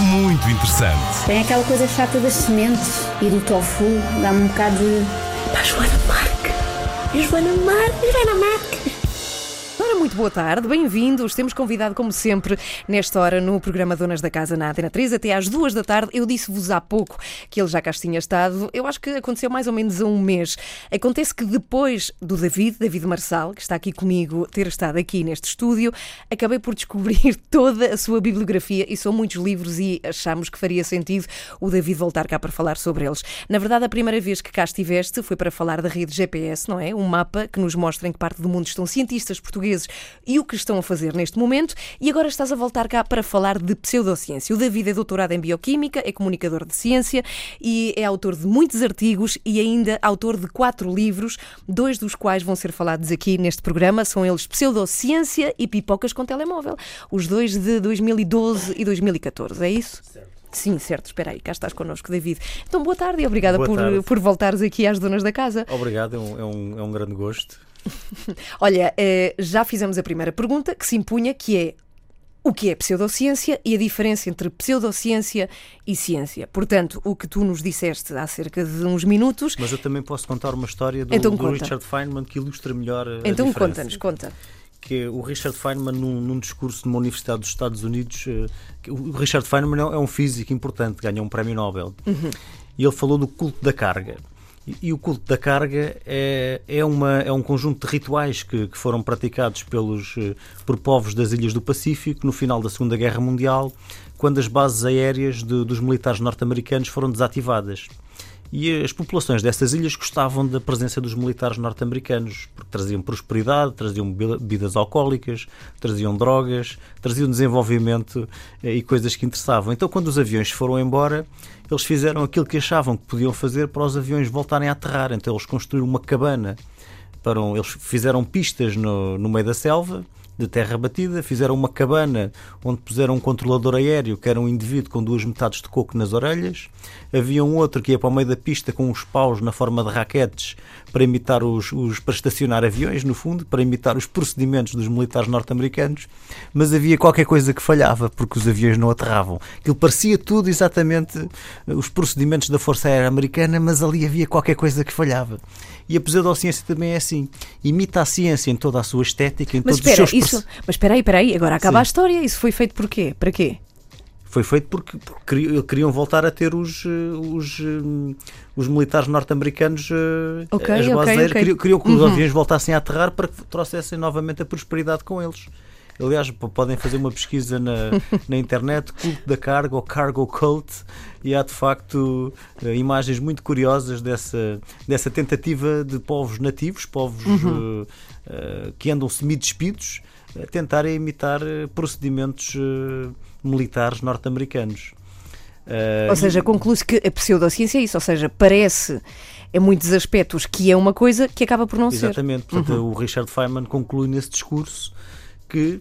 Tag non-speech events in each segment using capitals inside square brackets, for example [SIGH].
muito interessante. Tem aquela coisa chata das sementes e do tofu, dá-me um bocado de. Pá, Joana Marque! Joana Marque! Joana Marque! Muito boa tarde, bem-vindos. Temos convidado, como sempre, nesta hora no programa Donas da Casa na Antena 3, até às duas da tarde. Eu disse-vos há pouco que ele já cá tinha estado. Eu acho que aconteceu mais ou menos há um mês. Acontece que depois do David, David Marçal, que está aqui comigo, ter estado aqui neste estúdio, acabei por descobrir [LAUGHS] toda a sua bibliografia e são muitos livros e achamos que faria sentido o David voltar cá para falar sobre eles. Na verdade, a primeira vez que cá estiveste foi para falar da rede GPS, não é? Um mapa que nos mostra em que parte do mundo estão cientistas portugueses e o que estão a fazer neste momento. E agora estás a voltar cá para falar de pseudociência. O David é doutorado em Bioquímica, é comunicador de ciência e é autor de muitos artigos e ainda autor de quatro livros, dois dos quais vão ser falados aqui neste programa. São eles Pseudociência e Pipocas com Telemóvel. Os dois de 2012 e 2014, é isso? Certo. Sim, certo. Espera aí, cá estás connosco, David. Então, boa tarde e obrigada Boa por, tarde. por voltares aqui às donas da casa. Obrigado, é um, é um, é um grande gosto. [LAUGHS] Olha, eh, já fizemos a primeira pergunta que se impunha, que é o que é pseudociência e a diferença entre pseudociência e ciência. Portanto, o que tu nos disseste há cerca de uns minutos. Mas eu também posso contar uma história do, Então do. Richard Feynman que ilustra melhor a Então diferença. conta-nos, conta. Que o Richard Feynman, num, num discurso numa universidade dos Estados Unidos, eh, o Richard Feynman é é um físico importante, ganhou um prémio Nobel. Uhum. E ele falou do culto da carga. E, e o culto da carga é, é, uma, é um conjunto de rituais que, que foram praticados pelos, eh, por povos das ilhas do Pacífico no final da Segunda Guerra Mundial, quando as bases aéreas de- dos militares norte-americanos foram desativadas. E as populações dessas ilhas gostavam da presença dos militares norte-americanos, porque traziam prosperidade, traziam be- bebidas alcoólicas, traziam drogas, traziam desenvolvimento eh, e coisas que interessavam. Então, quando os aviões foram embora, eles fizeram aquilo que achavam que podiam fazer para os aviões voltarem a aterrar. Então, eles construíram uma cabana. Para um- eles fizeram pistas no, no meio da selva, de terra batida, fizeram uma cabana onde puseram um controlador aéreo, que era um indivíduo com duas metades de coco nas orelhas. Havia um outro que ia para o meio da pista com uns paus na forma de raquetes para imitar os, os- para estacionar aviões, no fundo, para imitar os procedimentos dos militares norte-americanos. Mas havia qualquer coisa que falhava, porque os aviões não aterravam. Aquilo parecia tudo exatamente eh, os procedimentos da Força Aérea Americana, mas ali havia qualquer coisa que falhava. E a pseudociência também é assim. Imita a ciência em toda a sua estética, em Mas todos os espera, seus isso, mas espera aí, espera aí, agora acaba Sim. a história. Isso foi feito por quê? Para quê? Foi feito porque, porque queriam, voltar a ter os, eh, os, eh, os militares norte-americanos eh, Ok, as bases aéreas. ok. Queriam, queriam que os Uhum. aviões voltassem a aterrar para que trouxessem novamente a prosperidade com eles. Aliás, podem fazer uma pesquisa na, [LAUGHS] na internet, culto da carga ou cargo cult, e há de facto eh, imagens muito curiosas dessa, dessa tentativa de povos nativos, povos Uhum. eh, eh, que andam semi-despidos, a tentarem imitar eh, procedimentos eh, militares norte-americanos. Eh, Ou seja, conclui-se que a pseudociência é isso. Ou seja, parece, em muitos aspectos, que é uma coisa que acaba por não ser. Exatamente. Portanto, o Richard Feynman conclui nesse discurso que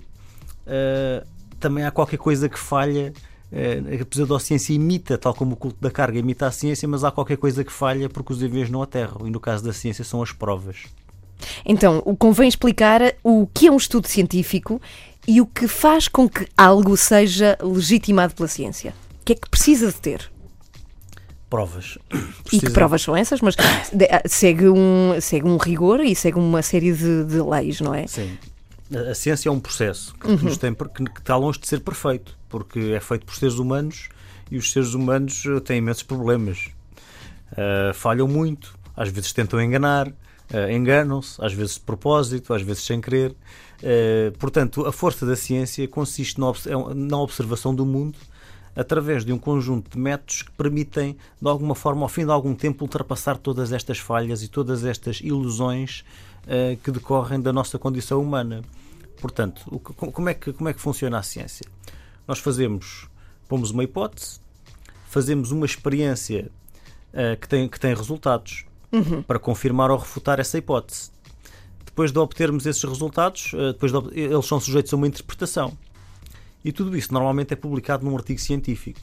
eh, também há qualquer coisa que falha. eh, a pseudociência imita, tal como o culto da carga imita a ciência, mas há qualquer coisa que falha porque os aviões não aterram. E no caso da ciência são as provas. Então, o- convém explicar o que é um estudo científico e o que faz com que algo seja legitimado pela ciência. O que é que precisa de ter? Provas. E que provas são essas? Mas ah, segue um, segue um rigor e segue uma série de, de leis, não é? Sim. A ciência é um processo que, Uhum. nos tem, que, está longe de ser perfeito, porque é feito por seres humanos e os seres humanos eh, têm imensos problemas. Ah, falham muito, às vezes tentam enganar, ah, enganam-se, às vezes de propósito, às vezes sem querer. Ah, portanto, a força da ciência consiste é na observação do mundo através de um conjunto de métodos que permitem, de alguma forma, ao fim de algum tempo, ultrapassar todas estas falhas e todas estas ilusões eh, que decorrem da nossa condição humana. Portanto, o como, é que, como é que funciona a ciência? Nós fazemos, pomos uma hipótese, fazemos uma experiência uh, que, tem, que tem resultados para confirmar ou refutar essa hipótese. Depois de obtermos esses resultados, uh, depois de, eles são sujeitos a uma interpretação. E tudo isso normalmente é publicado num artigo científico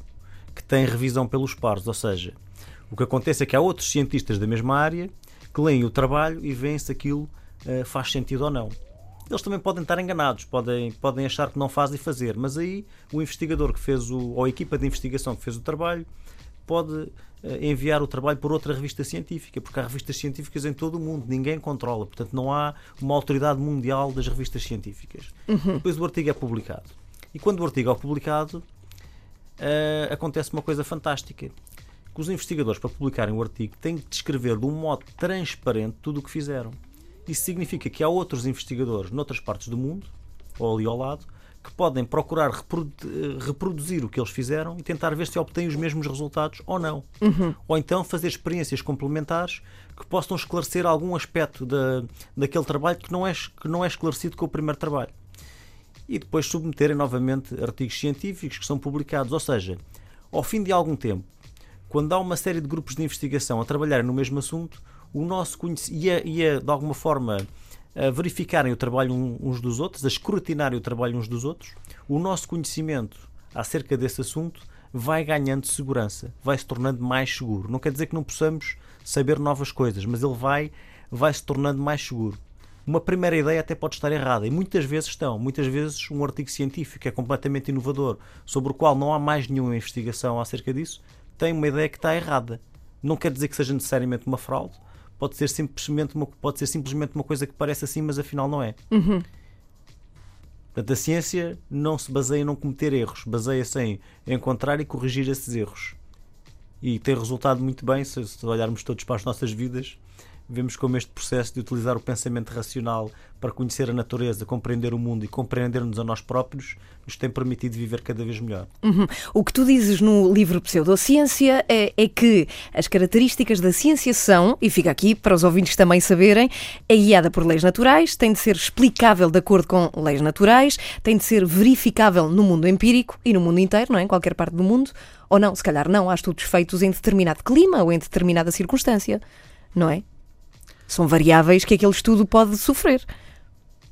que tem revisão pelos pares, ou seja, o que acontece é que há outros cientistas da mesma área que leem o trabalho e veem se aquilo uh, faz sentido ou não. Eles também podem estar enganados, podem, podem achar que não fazem fazer, mas aí o investigador que fez o, ou a equipa de investigação que fez o trabalho pode uh, enviar o trabalho por outra revista científica, porque há revistas científicas em todo o mundo, ninguém controla, portanto não há uma autoridade mundial das revistas científicas. Uhum. Depois o artigo é publicado. E quando o artigo é publicado, uh, acontece uma coisa fantástica. Que os investigadores, para publicarem o artigo, têm que descrever de um modo transparente tudo o que fizeram. Isso significa que há outros investigadores noutras partes do mundo, ou ali ao lado, que podem procurar reproduzir o que eles fizeram e tentar ver se obtêm os mesmos resultados ou não. Uhum. Ou então fazer experiências complementares que possam esclarecer algum aspecto da, daquele trabalho que não, é, que não é esclarecido com o primeiro trabalho e depois submeterem novamente artigos científicos que são publicados. Ou seja, ao fim de algum tempo, quando há uma série de grupos de investigação a trabalharem no mesmo assunto, o nosso conhecimento e, a, e a, de alguma forma a verificarem o trabalho uns dos outros, a escrutinarem o trabalho uns dos outros, o nosso conhecimento acerca desse assunto vai ganhando segurança, vai se tornando mais seguro. Não quer dizer que não possamos saber novas coisas, mas ele vai, vai se tornando mais seguro uma primeira ideia até pode estar errada e muitas vezes estão. Muitas vezes um artigo científico é completamente inovador, sobre o qual não há mais nenhuma investigação acerca disso, tem uma ideia que está errada. Não quer dizer que seja necessariamente uma fraude, pode ser simplesmente uma, pode ser simplesmente uma coisa que parece assim, mas afinal não é. Uhum. Portanto, a ciência não se baseia em não cometer erros, baseia-se em encontrar e corrigir esses erros. E tem resultado muito bem se, se olharmos todos para as nossas vidas vemos como este processo de utilizar o pensamento racional para conhecer a natureza, compreender o mundo e compreender-nos a nós próprios, nos tem permitido viver cada vez melhor. Uhum. O que tu dizes no livro Pseudociência é, é que as características da ciência são, e fica aqui para os ouvintes também saberem, é guiada por leis naturais, tem de ser explicável de acordo com leis naturais, tem de ser verificável no mundo empírico e no mundo inteiro, não é? em qualquer parte do mundo, ou não, se calhar não, há estudos feitos em determinado clima ou em determinada circunstância, não é? São variáveis que aquele estudo pode sofrer.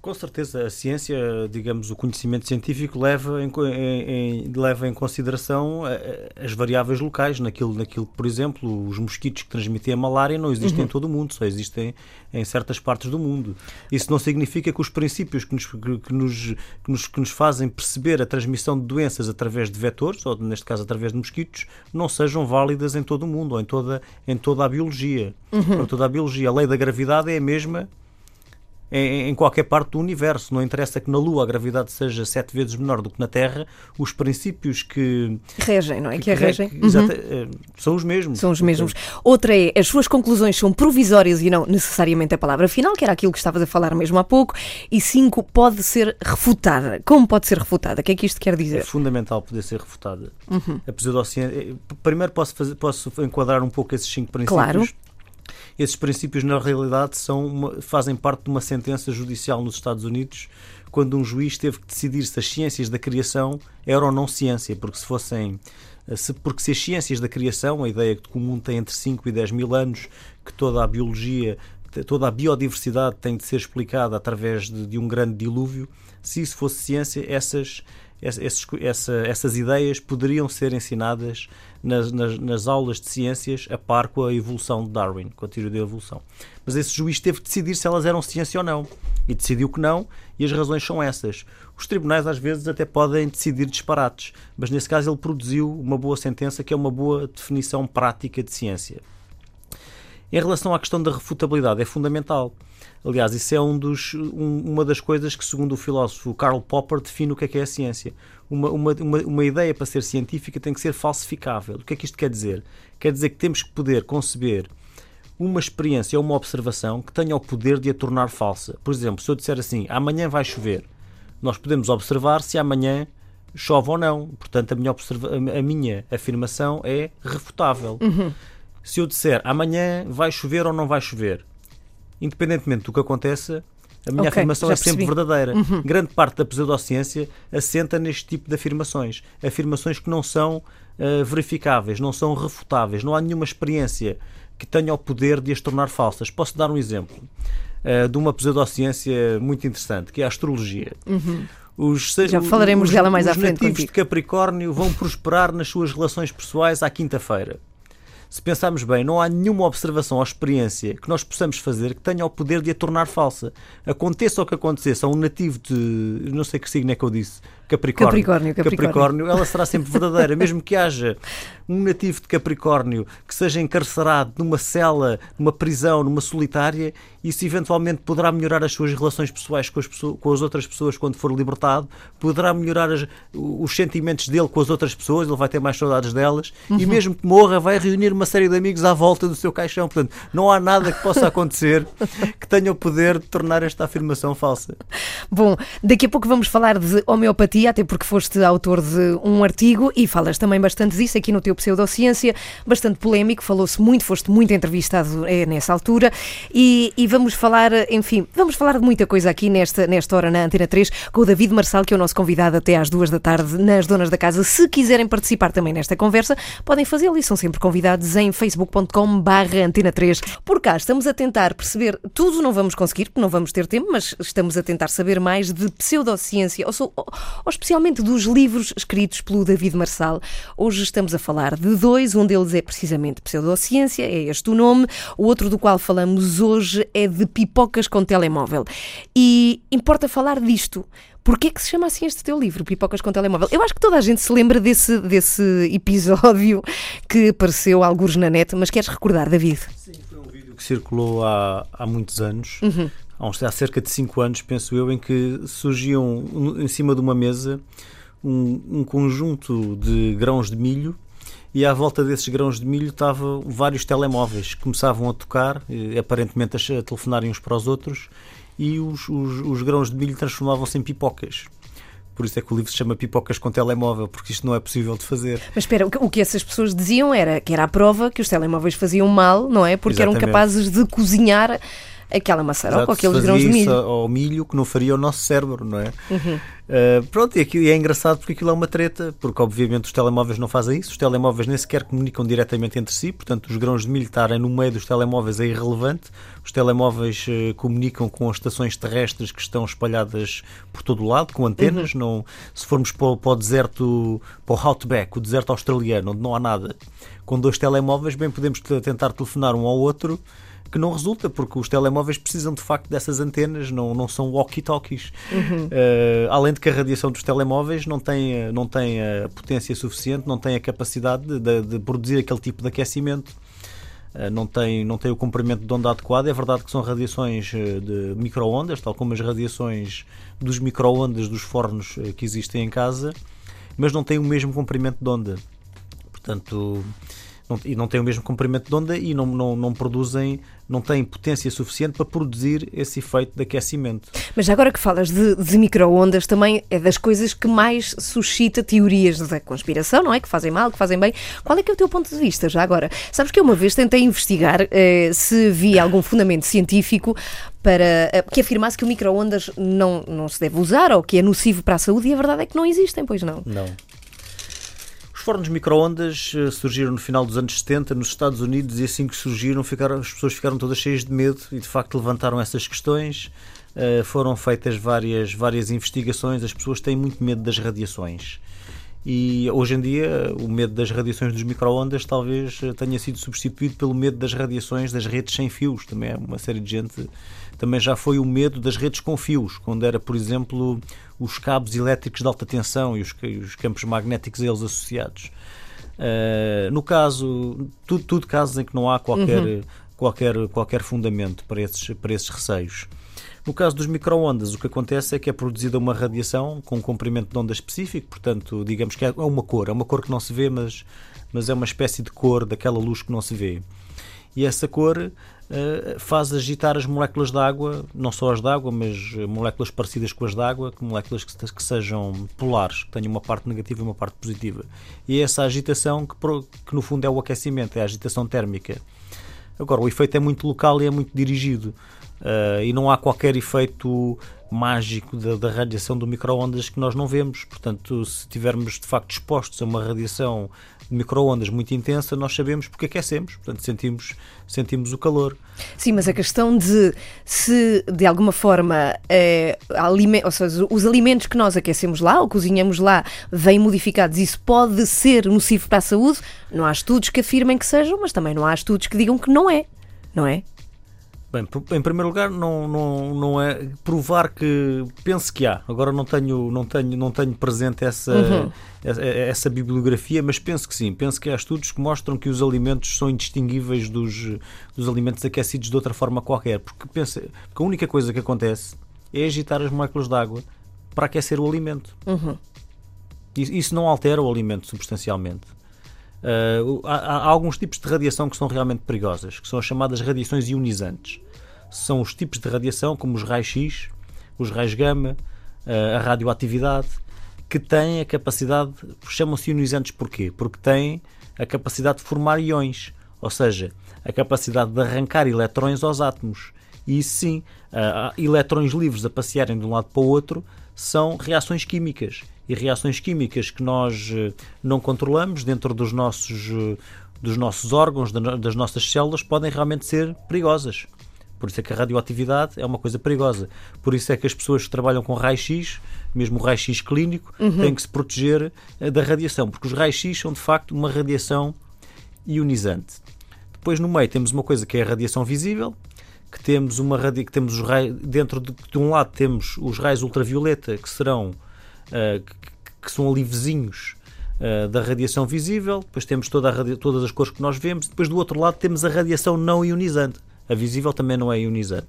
Com certeza, a ciência, digamos, o conhecimento científico leva em, em, leva em consideração eh, as variáveis locais, naquilo, naquilo que, por exemplo, os mosquitos que transmitem a malária não existem uhum. em todo o mundo, só existem em certas partes do mundo. Isso não significa que os princípios que nos, que nos, que nos, que nos fazem perceber a transmissão de doenças através de vetores, ou neste caso através de mosquitos, não sejam válidas em todo o mundo, ou em toda, em toda a biologia. Uhum. Para toda a biologia, a lei da gravidade é a mesma em, em, qualquer parte do universo. Não interessa que na Lua a gravidade seja sete vezes menor do que na Terra, os princípios que. Regem, não é? Que, que a regem. Que, uhum. Eh, são os mesmos. São os mesmos. Outra é, as suas conclusões são provisórias e não necessariamente a palavra final, que era aquilo que estavas a falar mesmo há pouco. E cinco, pode ser refutada. Como pode ser refutada? O que é que isto quer dizer? É fundamental poder ser refutada. Uhum. A pseudociência. Eh, primeiro posso, fazer, posso enquadrar um pouco esses cinco princípios. Claro. Esses princípios, na realidade, são uma, fazem parte de uma sentença judicial nos Estados Unidos, quando um juiz teve que decidir se as ciências da criação eram ou não ciência, porque se fossem. Se, porque se as ciências da criação, a ideia que o mundo tem entre 5 e 10 mil anos, que toda a biologia, toda a biodiversidade tem de ser explicada através de, de um grande dilúvio, se isso fosse ciência, essas, essas, essa, essas ideias poderiam ser ensinadas nas, nas, nas, aulas de ciências a par com a evolução de Darwin, com a teoria da evolução. Mas esse juiz teve que decidir se elas eram ciência ou não. E decidiu que não, e as razões são essas. Os tribunais às vezes até podem decidir disparates, mas nesse caso ele produziu uma boa sentença que é uma boa definição prática de ciência. Em relação à questão da refutabilidade, é fundamental. Aliás, isso é um dos, um, uma das coisas que, segundo o filósofo Karl Popper, define o que é que é a ciência. Uma, uma, uma, uma ideia para ser científica tem que ser falsificável. O que é que isto quer dizer? Quer dizer que temos que poder conceber uma experiência ou uma observação que tenha o poder de a tornar falsa. Por exemplo, se eu disser assim, amanhã vai chover, nós podemos observar se amanhã chove ou não. Portanto, a minha, a minha afirmação é refutável. Uhum. Se eu disser amanhã vai chover ou não vai chover, independentemente do que aconteça, a minha okay, afirmação é sempre verdadeira. Uhum. Grande parte da pseudociência assenta neste tipo de afirmações. Afirmações que não são uh, verificáveis, não são refutáveis, não há nenhuma experiência que tenha o poder de as tornar falsas. Posso dar um exemplo uh, de uma pseudociência muito interessante, que é a astrologia. Uhum. Os, Já falaremos os, dela mais à frente. Os nativos de Capricórnio vão prosperar nas suas relações pessoais à quinta-feira se pensarmos bem, não há nenhuma observação ou experiência que nós possamos fazer que tenha o poder de a tornar falsa. Aconteça o que aconteça um nativo de. não sei que signo é que eu disse. Capricórnio. Capricórnio, Capricórnio. Capricórnio, ela será sempre verdadeira, [LAUGHS] mesmo que haja um nativo de Capricórnio que seja encarcerado numa cela, numa prisão, numa solitária, isso eventualmente poderá melhorar as suas relações pessoais com as, pessoas, com as outras pessoas quando for libertado, poderá melhorar as, os sentimentos dele com as outras pessoas, ele vai ter mais saudades delas, uhum. e mesmo que morra, vai reunir uma série de amigos à volta do seu caixão. Portanto, não há nada que possa acontecer que tenha o poder de tornar esta afirmação falsa. Bom, daqui a pouco vamos falar de homeopatia até porque foste autor de um artigo e falas também bastante disso aqui no teu Pseudociência, bastante polémico, falou-se muito, foste muito entrevistado é, nessa altura e, e, vamos falar, enfim, vamos falar de muita coisa aqui nesta, nesta hora na Antena 3 com o David Marçal, que é o nosso convidado até às duas da tarde nas Donas da Casa. Se quiserem participar também nesta conversa, podem fazê-lo e são sempre convidados em facebook.com barra Antena 3. Por cá estamos a tentar perceber, tudo não vamos conseguir, porque não vamos ter tempo, mas estamos a tentar saber mais de pseudociência, ou, ou especialmente dos livros escritos pelo David Marçal. Hoje estamos a falar de dois, um deles é precisamente Pseudociência, é este o nome, o outro do qual falamos hoje é de Pipocas com Telemóvel. E importa falar disto. Porquê que se chama assim este teu livro, Pipocas com Telemóvel? Eu acho que toda a gente se lembra desse, desse episódio que apareceu alguns na net, mas queres recordar, David? Sim, foi um vídeo que circulou há, há muitos anos. Uhum há, cerca de 5 anos, penso eu, em que surgiam em cima de uma mesa um, um conjunto de grãos de milho e à volta desses grãos de milho estavam vários telemóveis que começavam a tocar, aparentemente a telefonarem uns para os outros, e os, os, os grãos de milho transformavam-se em pipocas. Por isso é que o livro se chama Pipocas com Telemóvel, porque isto não é possível de fazer. Mas espera, o que essas pessoas diziam era que era a prova que os telemóveis faziam mal, não é? Porque Exatamente. eram capazes de cozinhar aquela maçaroca, aqueles grãos de milho. ao milho que não faria o nosso cérebro, não é? Uhum. Uh, pronto, e, aquilo, e é engraçado porque aquilo é uma treta, porque obviamente os telemóveis não fazem isso, os telemóveis nem sequer comunicam diretamente entre si, portanto os grãos de milho estarem no meio dos telemóveis é irrelevante. Os telemóveis uh, comunicam com as estações terrestres que estão espalhadas por todo o lado, com antenas. Uhum. Não, se formos para, para o deserto, para o Outback, o deserto australiano, onde não há nada, com dois telemóveis, bem podemos tentar telefonar um ao outro que não resulta, porque os telemóveis precisam de facto dessas antenas, não, não são walkie-talkies. Uhum. Uh, além de que a radiação dos telemóveis não tem, não tem a potência suficiente, não tem a capacidade de, de, de produzir aquele tipo de aquecimento. Uh, não tem, não tem o comprimento de onda adequado. É verdade que são radiações eh, de microondas, tal como as radiações dos microondas dos fornos que existem em casa, mas não tem o mesmo comprimento de onda. Portanto, não, e não têm o mesmo comprimento de onda e não, não, não produzem, não têm potência suficiente para produzir esse efeito de aquecimento. Mas agora que falas de, de micro-ondas, também é das coisas que mais suscita teorias da conspiração, não é? Que fazem mal, que fazem bem. Qual é que é o teu ponto de vista já agora? Sabes que eu uma vez tentei investigar eh, se havia algum fundamento científico para eh, que afirmasse que o micro-ondas não, não se deve usar ou que é nocivo para a saúde e a verdade é que não existem, pois não? Não fornos microondas eh, surgiram no final dos anos 70 nos Estados Unidos e assim que surgiram ficaram, as pessoas ficaram todas cheias de medo e de facto levantaram essas questões. Uh, foram feitas várias, várias investigações, as pessoas têm muito medo das radiações. E hoje em dia o medo das radiações dos microondas talvez eh, tenha sido substituído pelo medo das radiações das redes sem fios. Também é uma série de gente também já foi o medo das redes com fios, quando era, por exemplo, os cabos elétricos de alta tensão e os, os campos magnéticos a eles associados. Uh, no caso, tudo, tudo casos em que não há qualquer, uhum. qualquer, qualquer fundamento para esses, para esses receios. No caso dos microondas, o que acontece é que é produzida uma radiação com um comprimento de onda específico, portanto, digamos que é uma cor, é uma cor que não se vê, mas, mas é uma espécie de cor daquela luz que não se vê. E essa cor faz agitar as moléculas de água, não só as de água, mas moléculas parecidas com as de água, moléculas que, que, sejam polares, que tenham uma parte negativa e uma parte positiva. E é essa agitação que, que no fundo é o aquecimento, é a agitação térmica. Agora, o efeito é muito local e é muito dirigido. Uh, e não há qualquer efeito mágico da, da radiação do micro-ondas que nós não vemos. Portanto, se estivermos de facto expostos a uma radiação de micro-ondas muito intensa, nós sabemos porque aquecemos, portanto sentimos, sentimos o calor. Sim, mas a questão de se de alguma forma é, aliment, ou seja, os alimentos que nós aquecemos lá ou cozinhamos lá vêm modificados, isso pode ser nocivo para a saúde, não há estudos que afirmem que sejam, mas também não há estudos que digam que não é, não é? Bem, em primeiro lugar, não, não, não é provar que penso que há. Agora não tenho, não tenho, não tenho presente essa, uhum. essa, essa, bibliografia, mas penso que sim. Penso que há estudos que mostram que os alimentos são indistinguíveis dos, dos alimentos aquecidos de outra forma qualquer. Porque, pensa, porque a única coisa que acontece é agitar as moléculas de água para aquecer o alimento. Uhum. Isso não altera o alimento substancialmente. Uh, há, há, alguns tipos de radiação que são realmente perigosas, que são as chamadas radiações ionizantes. São os tipos de radiação, como os raios X, os raios gama, uh, a radioatividade, que têm a capacidade, chamam-se ionizantes porquê? Porque têm a capacidade de formar iões, ou seja, a capacidade de arrancar eletrões aos átomos. E sim, uh, eletrões livres a passearem de um lado para o outro são reações químicas e reações químicas que nós eh, não controlamos dentro dos nossos, eh, dos nossos órgãos, das nossas células, podem realmente ser perigosas. Por isso é que a radioatividade é uma coisa perigosa. Por isso é que as pessoas que trabalham com raio-x, mesmo o raio-x clínico, uhum. têm que se proteger eh, da radiação, porque os raios-x são de facto uma radiação ionizante. Depois no meio temos uma coisa que é a radiação visível, que temos uma que temos os raios, dentro de, de um lado temos os raios ultravioleta que serão uh, que, que, são ali vizinhos uh, da radiação visível, depois temos toda todas as cores que nós vemos, depois do outro lado temos a radiação não ionizante. A visível também não é ionizante.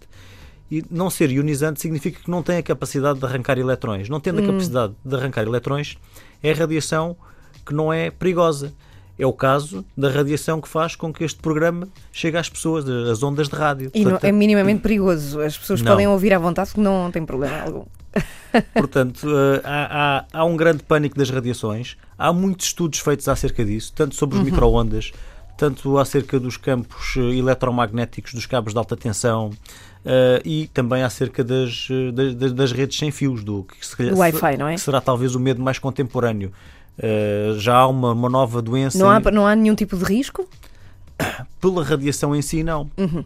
E não ser ionizante significa que não tem a capacidade de arrancar eletrões. Não tendo a hum. capacidade de arrancar eletrões, é radiação que não é perigosa. É o caso da radiação que faz com que este programa chegue às pessoas, as ondas de rádio. E Portanto, não é minimamente perigoso. As pessoas não. podem ouvir à vontade, não tem problema algum. [LAUGHS] Portanto, uh, há, há, há, um grande pânico das radiações. Há muitos estudos feitos acerca disso, tanto sobre os uhum. microondas, tanto acerca dos campos eh, eletromagnéticos dos cabos de alta tensão. Uh, e também acerca das, das, das, redes sem fios, do que, se, Wi-Fi, não é? que será talvez o medo mais contemporâneo. Uh, já há uma, uma nova doença. Não há, não há nenhum tipo de risco? [COUGHS] Pela radiação em si, não. Uhum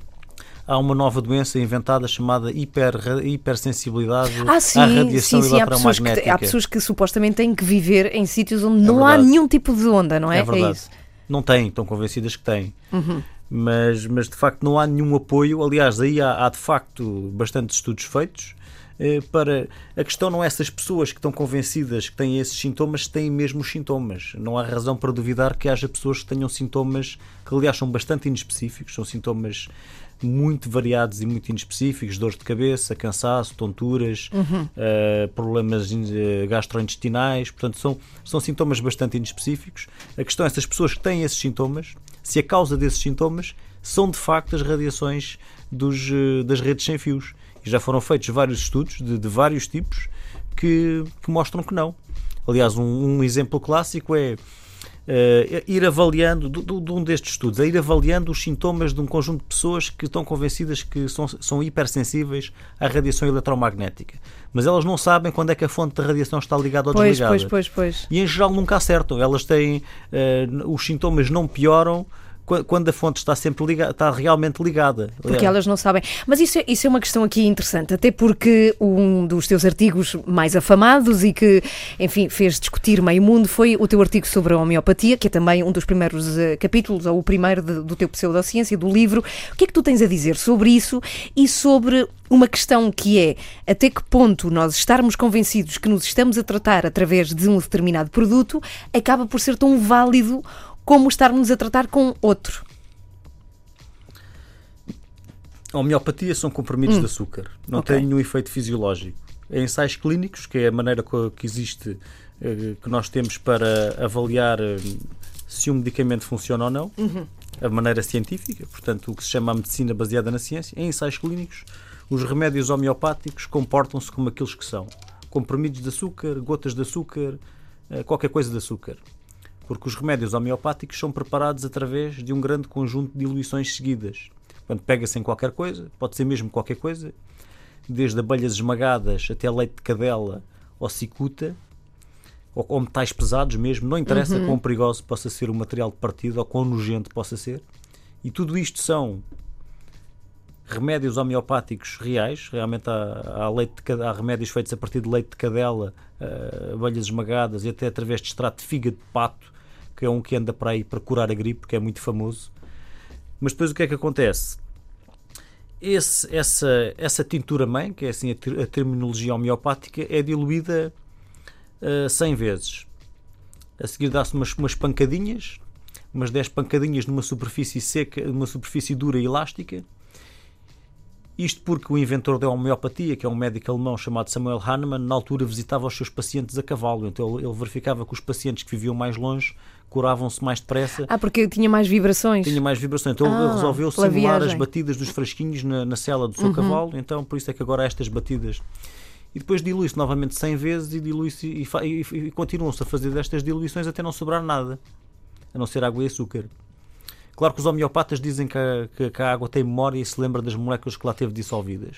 há uma nova doença inventada chamada hiper, hipersensibilidade ah, sim, à radiação sim, sim. eletromagnética. Há pessoas, que, há pessoas que supostamente têm que viver em sítios onde é não verdade. há nenhum tipo de onda, não é? É verdade. É não têm, estão convencidas que têm. Uhum. Mas, mas de facto não há nenhum apoio. Aliás, aí há, há de facto bastantes estudos feitos eh, para a questão não é essas pessoas que estão convencidas que têm esses sintomas têm mesmo os sintomas. Não há razão para duvidar que haja pessoas que tenham sintomas que aliás são bastante inespecíficos, são sintomas muito variados e muito inespecíficos, dores de cabeça, cansaço, tonturas, uhum. uh, problemas uh, gastrointestinais, portanto são, são sintomas bastante inespecíficos. A questão é essas pessoas que têm esses sintomas, se a causa desses sintomas são de facto as radiações dos, das redes sem fios. E já foram feitos vários estudos de, de vários tipos que, que, mostram que não. Aliás, um, um exemplo clássico é Uh, ir avaliando, de, um destes estudos, é ir avaliando os sintomas de um conjunto de pessoas que estão convencidas que são, são hipersensíveis à radiação eletromagnética. Mas elas não sabem quando é que a fonte de radiação está ligada ou pois, desligada. Pois, pois, pois. E em geral nunca acertam. Elas têm. Uh, os sintomas não pioram quando a fonte está sempre ligada, está realmente ligada. Porque elas não sabem. Mas isso é, isso é uma questão aqui interessante, até porque um dos teus artigos mais afamados e que, enfim, fez discutir meio mundo foi o teu artigo sobre a homeopatia, que é também um dos primeiros uh, capítulos, ou o primeiro de, do teu pseudociência, do livro. O que é que tu tens a dizer sobre isso e sobre uma questão que é até que ponto nós estarmos convencidos que nos estamos a tratar através de um determinado produto acaba por ser tão válido como estarmos a tratar com outro. A homeopatia são comprimidos hum. de açúcar, não okay. tem nenhum efeito fisiológico. Em ensaios clínicos, que é a maneira que existe, eh, que nós temos para avaliar eh, se um medicamento funciona ou não, uhum. a maneira científica, portanto, o que se chama a medicina baseada na ciência, em ensaios clínicos, os remédios homeopáticos comportam-se como aqueles que são: comprimidos de açúcar, gotas de açúcar, eh, qualquer coisa de açúcar porque os remédios homeopáticos são preparados através de um grande conjunto de diluições seguidas. Portanto, pega-se em qualquer coisa, pode ser mesmo qualquer coisa, desde abelhas esmagadas até leite de cadela ou cicuta, ou, ou metais pesados mesmo, não interessa quão perigoso possa ser o material de partido ou quão nojento possa ser. E tudo isto são remédios homeopáticos reais, realmente há, há, leite de, há remédios feitos a partir de leite de cadela, uh, abelhas esmagadas e até através de extrato de fígado de pato, que é um que anda para aí para curar a gripe, que é muito famoso. Mas depois o que é que acontece? Esse, essa, essa tintura mãe, que é assim a, a terminologia homeopática, é diluída uh, 100 vezes. A seguir dá-se umas, umas pancadinhas, umas 10 pancadinhas numa superfície seca, numa superfície dura e elástica, isto porque o inventor da homeopatia, que é um médico alemão chamado Samuel Hahnemann, na altura visitava os seus pacientes a cavalo. Então ele verificava que os pacientes que viviam mais longe curavam-se mais depressa. Ah, porque tinha mais vibrações. Tinha mais vibrações. Então ah, ele resolveu simular as batidas dos frasquinhos na, na cela do seu uhum. cavalo. Então por isso é que agora há estas batidas. E depois dilui-se novamente 100 vezes e dilui-se e, e, e, e continuam-se a fazer destas diluições até não sobrar nada, a não ser água e açúcar. Claro que os homeopatas dizem que a, que, que a água tem memória e se lembra das moléculas que lá teve dissolvidas.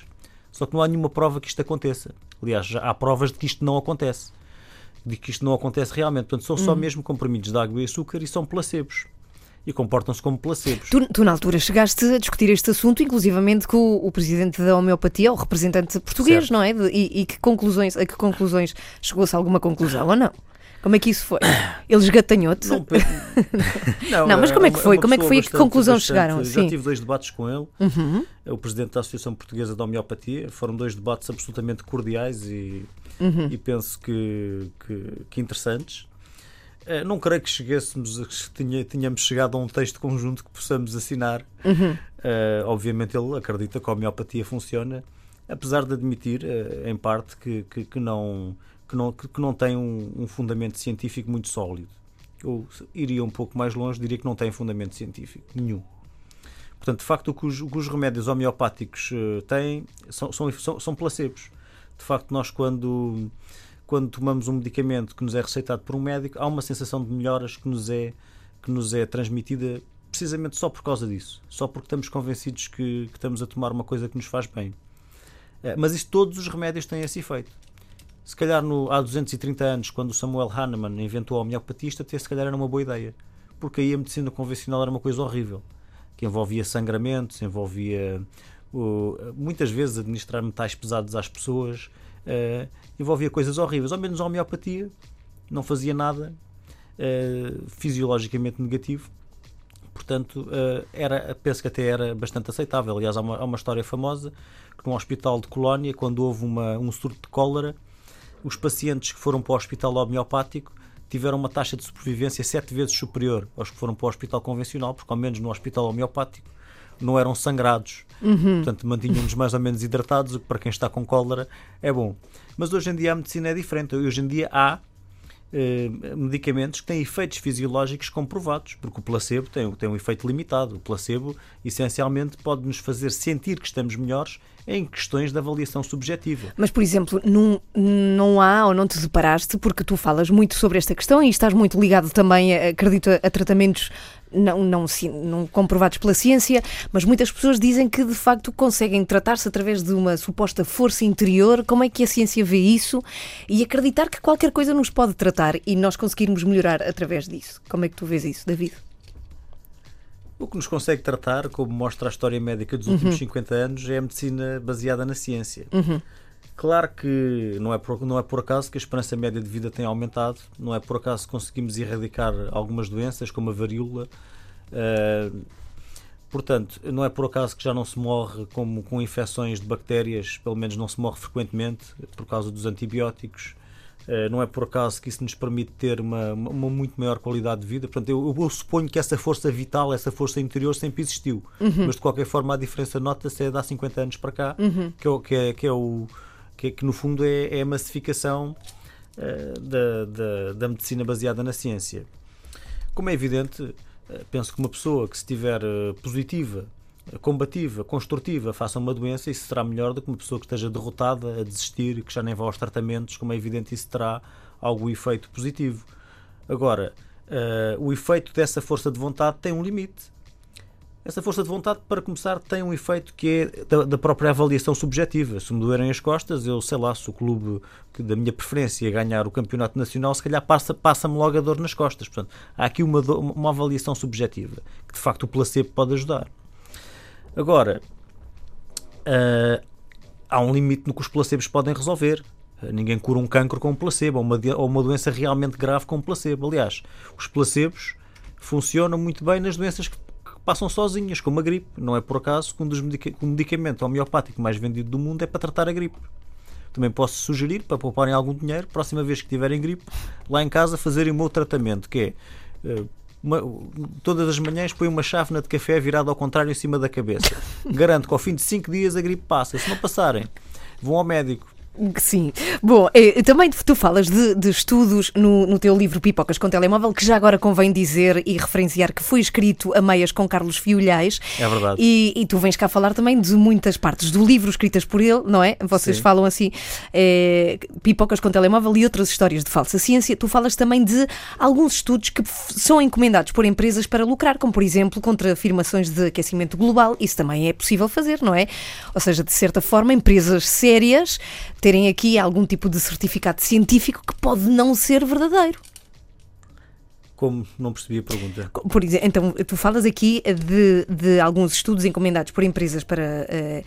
Só que não há nenhuma prova que isto aconteça. Aliás, já há provas de que isto não acontece. De que isto não acontece realmente. Portanto, são só uhum. mesmo comprimidos de água e açúcar e são placebos. E comportam-se como placebos. Tu, tu, na altura, chegaste a discutir este assunto, inclusivamente com o, o presidente da homeopatia, o representante português, certo. não é? E, e, que conclusões, a que conclusões chegou-se a alguma conclusão ou não? Como é que isso foi? Ele esgatanhou-te? Não, [LAUGHS] não, não, mas como é que é foi? Como é que foi? A que conclusão bastante, chegaram? Já Sim. tive dois debates com ele, uhum. É o presidente da Associação Portuguesa de Homeopatia. Foram dois debates absolutamente cordiais e, uhum. e penso que, que, que interessantes. Eh, não creio que chegássemos, que tenhamos chegado a um texto conjunto que possamos assinar. Uhum. Uh, obviamente ele acredita que a homeopatia funciona, apesar de admitir, uh, em parte, que, que, que não que não, que, que não tem um, um, fundamento científico muito sólido. Eu iria um pouco mais longe, diria que não tem fundamento científico nenhum. Portanto, de facto, o que os, o que os remédios homeopáticos uh, têm são, são, são, placebos. De facto, nós quando, quando tomamos um medicamento que nos é receitado por um médico, há uma sensação de melhoras que nos é, que nos é transmitida precisamente só por causa disso. Só porque estamos convencidos que, que estamos a tomar uma coisa que nos faz bem. Uh, mas isso todos os remédios têm esse efeito se calhar no, há 230 anos, quando o Samuel Hahnemann inventou a homeopatia, até se calhar era uma boa ideia. Porque aí a medicina convencional era uma coisa horrível, que envolvia sangramentos, envolvia uh, muitas vezes administrar metais pesados às pessoas, uh, envolvia coisas horríveis. Ao menos a homeopatia não fazia nada uh, fisiologicamente negativo. Portanto, era, penso que até era bastante aceitável. Aliás, há uma, há uma história famosa que num hospital de Colónia, quando houve uma, um surto de cólera, os pacientes que foram para o hospital homeopático tiveram uma taxa de sobrevivência sete vezes superior aos que foram para o hospital convencional, porque ao menos no hospital homeopático não eram sangrados, uhum. portanto mantinham-nos mais ou menos hidratados, o que para quem está com cólera é bom. Mas hoje em dia a medicina é diferente. Hoje em dia há eh, medicamentos que têm efeitos fisiológicos comprovados, porque o placebo tem, tem um efeito limitado. O placebo essencialmente pode nos fazer sentir que estamos melhores em questões de avaliação subjetiva. Mas, por exemplo, não, não há ou não te separaste, porque tu falas muito sobre esta questão e estás muito ligado também, acredito, a tratamentos não, não, não comprovados pela ciência, mas muitas pessoas dizem que de facto conseguem tratar-se através de uma suposta força interior. Como é que a ciência vê isso? E acreditar que qualquer coisa nos pode tratar e nós conseguirmos melhorar através disso. Como é que tu vês isso, David? O que nos consegue tratar, como mostra a história médica dos últimos uhum. 50 anos, é a medicina baseada na ciência. Uhum. Claro que não é, por, não é por acaso que a esperança média de vida tem aumentado, não é por acaso que conseguimos erradicar algumas doenças, como a varíola. Uh, portanto, não é por acaso que já não se morre como, com infecções de bactérias, pelo menos não se morre frequentemente, por causa dos antibióticos. Eh, não é por acaso que isso nos permite ter uma, uma muito maior qualidade de vida. Portanto, eu, eu, suponho que essa força vital, essa força interior sempre existiu. Uhum. Mas de qualquer forma a diferença nota-se é de há 50 anos para cá, uhum. que, é, que, é, que, é o, que, é, que no fundo é, é a massificação uh, da, da, da, medicina baseada na ciência. Como é evidente, uh, penso que uma pessoa que estiver uh, positiva combativa, construtiva, faça uma doença, isso será melhor do que uma pessoa que esteja derrotada, a desistir, que já nem vá aos tratamentos, como é evidente, isso terá algum efeito positivo. Agora, uh, o efeito dessa força de vontade tem um limite. essa força de vontade, para começar, tem um efeito que é da, da, própria avaliação subjetiva. Se me doerem as costas, eu sei lá, se o clube da minha preferência ganhar o campeonato nacional, se calhar passa-me passa logo a dor nas costas. Portanto, há aqui uma, uma avaliação subjetiva, que de facto o placebo pode ajudar. Agora, uh, há um limite no que os placebos podem resolver. Ninguém cura um cancro com um placebo, ou uma, ou uma doença realmente grave com um placebo. Aliás, os placebos funcionam muito bem nas doenças que passam sozinhas, como a gripe. Não é por acaso que um dos medica o medicamento homeopático mais vendido do mundo é para tratar a gripe. Também posso sugerir, para pouparem algum dinheiro, próxima vez que tiverem gripe, lá em casa fazerem o meu tratamento, que é uh, uma, todas as manhãs põe uma chávena de café virada ao contrário em cima da cabeça. Garanto que ao fim de 5 dias a gripe passa. Se não passarem, vão ao médico. Sim. Bom, eh, também tu falas de, de estudos no, no, teu livro Pipocas com Telemóvel, que já agora convém dizer e referenciar que foi escrito a meias com Carlos Fiolhais. É verdade. E, e, tu vens cá falar também de muitas partes do livro escritas por ele, não é? Vocês Sim. falam assim, é, Pipocas com Telemóvel e outras histórias de falsa ciência. Tu falas também de alguns estudos que são encomendados por empresas para lucrar, como por exemplo contra afirmações de aquecimento global. Isso também é possível fazer, não é? Ou seja, de certa forma, empresas sérias terem aqui algum tipo de certificado científico que pode não ser verdadeiro. Como não percebi a pergunta? Por exemplo, então, tu falas aqui de, de alguns estudos encomendados por empresas para. Uh,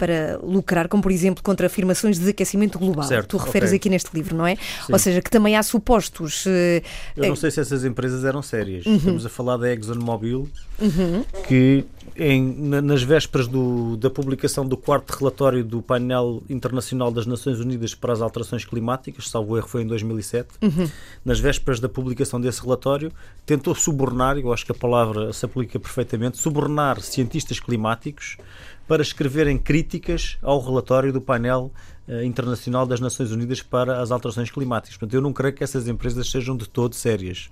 para lucrar, como por exemplo contra afirmações de aquecimento global. Certo, tu referes okay. aqui neste livro, não é? Sim. Ou seja, que também há supostos. Uh, Eu não sei se essas empresas eram sérias. Uhum. Estamos a falar da ExxonMobil, uhum. que em, nas vésperas do, da publicação do quarto relatório do painel internacional das Nações Unidas para as alterações climáticas, salvo erro foi em 2007, uhum. nas vésperas da publicação desse relatório, tentou subornar, eu acho que a palavra se aplica perfeitamente, subornar cientistas climáticos para escreverem críticas ao relatório do painel uh, internacional das Nações Unidas para as alterações climáticas. Portanto, eu não creio que essas empresas sejam de todo sérias.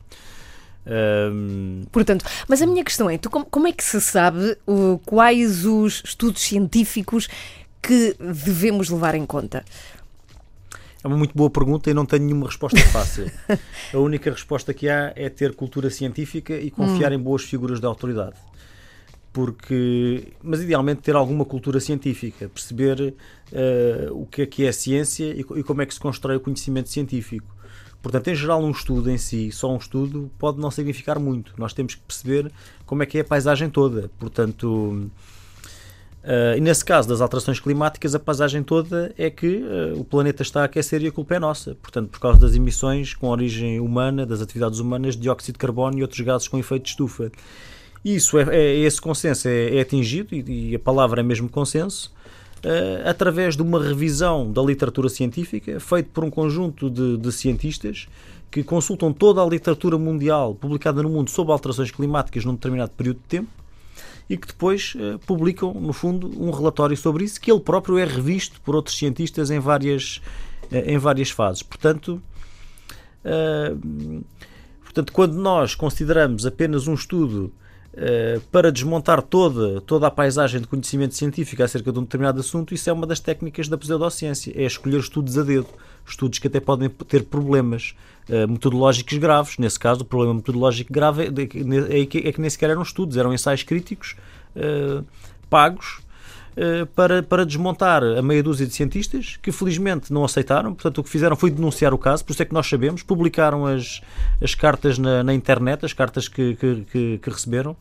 Um... Portanto, mas a minha questão é: tu, como, como é que se sabe uh, quais os estudos científicos que devemos levar em conta? É uma muito boa pergunta e não tenho nenhuma resposta [LAUGHS] fácil. a única resposta que há é ter cultura científica e confiar hum. em boas figuras de autoridade porque mas idealmente ter alguma cultura científica, perceber uh, o que é que é a ciência e, e, como é que se constrói o conhecimento científico. Portanto, em geral, um estudo em si, só um estudo, pode não significar muito. Nós temos que perceber como é que é a paisagem toda. Portanto, uh, e nesse caso das alterações climáticas, a paisagem toda é que uh, o planeta está a aquecer e a culpa é nossa. Portanto, por causa das emissões com origem humana, das atividades humanas, de dióxido de carbono e outros gases com efeito de estufa. Isso é, é esse consenso é, é atingido e, e, a palavra é mesmo consenso uh, através de uma revisão da literatura científica feita por um conjunto de, de, cientistas que consultam toda a literatura mundial publicada no mundo sobre alterações climáticas num determinado período de tempo e que depois uh, publicam no fundo um relatório sobre isso que ele próprio é revisto por outros cientistas em várias uh, em várias fases. Portanto Portanto, quando nós consideramos apenas um estudo para desmontar toda, toda a paisagem de conhecimento científico acerca de um determinado assunto, isso é uma das técnicas da pseudociência, é escolher estudos a dedo, estudos que até podem ter problemas uh, metodológicos graves. Nesse caso, o problema metodológico grave é, é, que, é que nem sequer eram estudos, eram ensaios críticos uh, pagos eh, para, para desmontar a meia dúzia de cientistas que felizmente não aceitaram. Portanto, o que fizeram foi denunciar o caso, por isso é que nós sabemos. Publicaram as, as cartas na, na internet, as cartas que, que, que, que receberam.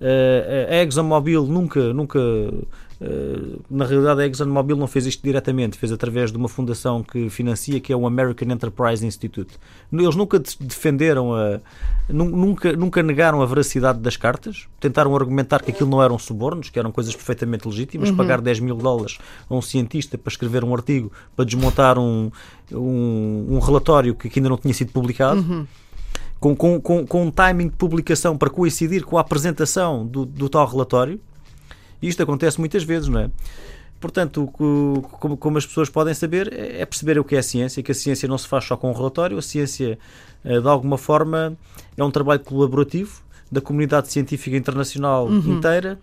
Uh, a ExxonMobil nunca, nunca na realidade a ExxonMobil não fez isto diretamente, fez através de uma fundação que financia, que é o American Enterprise Institute. Eles nunca defenderam, a, nunca, nunca negaram a veracidade das cartas, tentaram argumentar que aquilo não eram subornos, que eram coisas perfeitamente legítimas, uhum. pagar 10 mil dólares a um cientista para escrever um artigo, para desmontar um, um, um relatório que ainda não tinha sido publicado. Uhum com, com, com, com um timing de publicação para coincidir com a apresentação do, do tal relatório. E isto acontece muitas vezes, não é? Portanto, como, como, as pessoas podem saber, é, é perceber o que é a ciência, que a ciência não se faz só com um relatório, a ciência, eh, de alguma forma, é um trabalho colaborativo da comunidade científica internacional uhum. inteira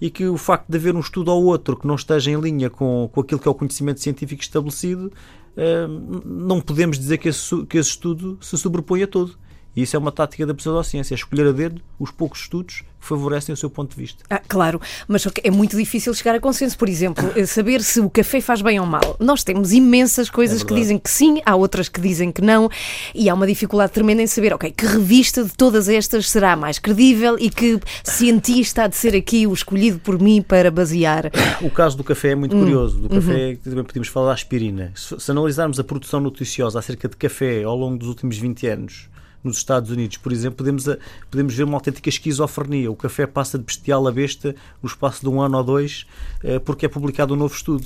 e que o facto de haver um estudo ou outro que não esteja em linha com, com aquilo que é o conhecimento científico estabelecido, eh, não podemos dizer que esse, que esse estudo se sobrepõe a todo E isso é uma tática da pseudociência, é escolher a dedo os poucos estudos que favorecem o seu ponto de vista. Ah, claro, mas é muito difícil chegar a consenso. Por exemplo, eh, saber se o café faz bem ou mal. Nós temos imensas coisas É que dizem que sim, há outras que dizem que não, e há uma dificuldade tremenda em saber, ok, que revista de todas estas será a mais credível e que cientista há de ser aqui o escolhido por mim para basear. O caso do café é muito Hum. curioso. Do Uhum. café também podemos falar da aspirina. Se, se analisarmos a produção noticiosa acerca de café ao longo dos últimos 20 anos nos Estados Unidos, por exemplo, podemos, a- podemos ver uma autêntica esquizofrenia. O café passa de bestial a besta no espaço de um ano ou dois eh, porque é publicado um novo estudo.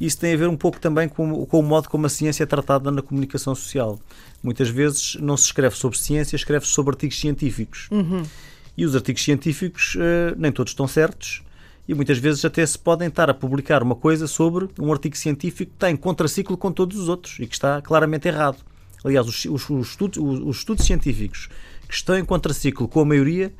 Isso tem a ver um pouco também com, com o modo como a ciência é tratada na comunicação social. Muitas vezes não se escreve sobre ciência, escreve-se sobre artigos científicos. E os artigos científicos eh, nem todos estão certos e muitas vezes até se podem estar a publicar uma coisa sobre um artigo científico que está em contraciclo com todos os outros e que está claramente errado. Aliás, os, os- os estudos, os- os estudos científicos que estão em contraciclo com a maioria,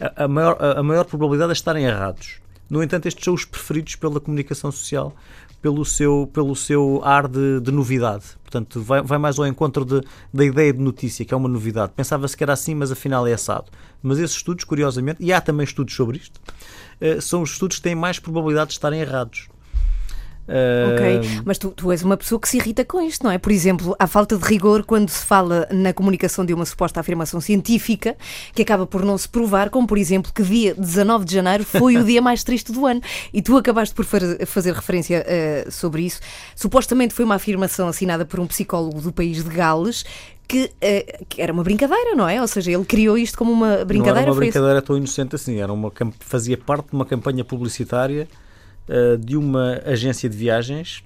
a, a maior, a- a maior probabilidade é estarem errados. No entanto, estes são os preferidos pela comunicação social, pelo seu, pelo seu ar de, de novidade. Portanto, vai, vai mais ao encontro de- da ideia de notícia, que é uma novidade. Pensava-se que era assim, mas afinal é assado. Mas esses estudos, curiosamente, e há também estudos sobre isto, eh, são os estudos que têm mais probabilidade de estarem errados. Ok, mas tu, tu és uma pessoa que se irrita com isto, não é? Por exemplo, a falta de rigor quando se fala na comunicação de uma suposta afirmação científica que acaba por não se provar, como por exemplo que dia 19 de janeiro foi o [LAUGHS] dia mais triste do ano. E tu acabaste por fazer referência eh, sobre isso. Supostamente foi uma afirmação assinada por um psicólogo do país de Gales. Que, eh, que era uma brincadeira, não é? Ou seja, ele criou isto como uma brincadeira. Não era uma brincadeira tão inocente assim, era uma, fazia parte de uma campanha publicitária eh, de uma agência de viagens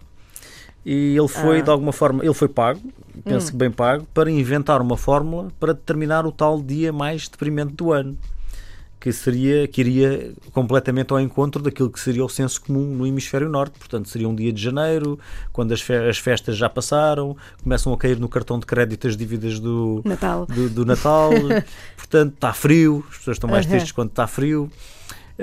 e ele foi, Ah. de alguma forma, ele foi pago, penso Hum. que bem pago, para inventar uma fórmula para determinar o tal dia mais deprimente do ano. Que, seria, que iria completamente ao encontro daquilo que seria o senso comum no hemisfério norte. Portanto, seria um dia de janeiro, quando as, fe- as festas já passaram, começam a cair no cartão de crédito as dívidas do, Natal. do, do Natal, [LAUGHS] portanto está frio, as pessoas estão mais Aham. tristes quando está frio.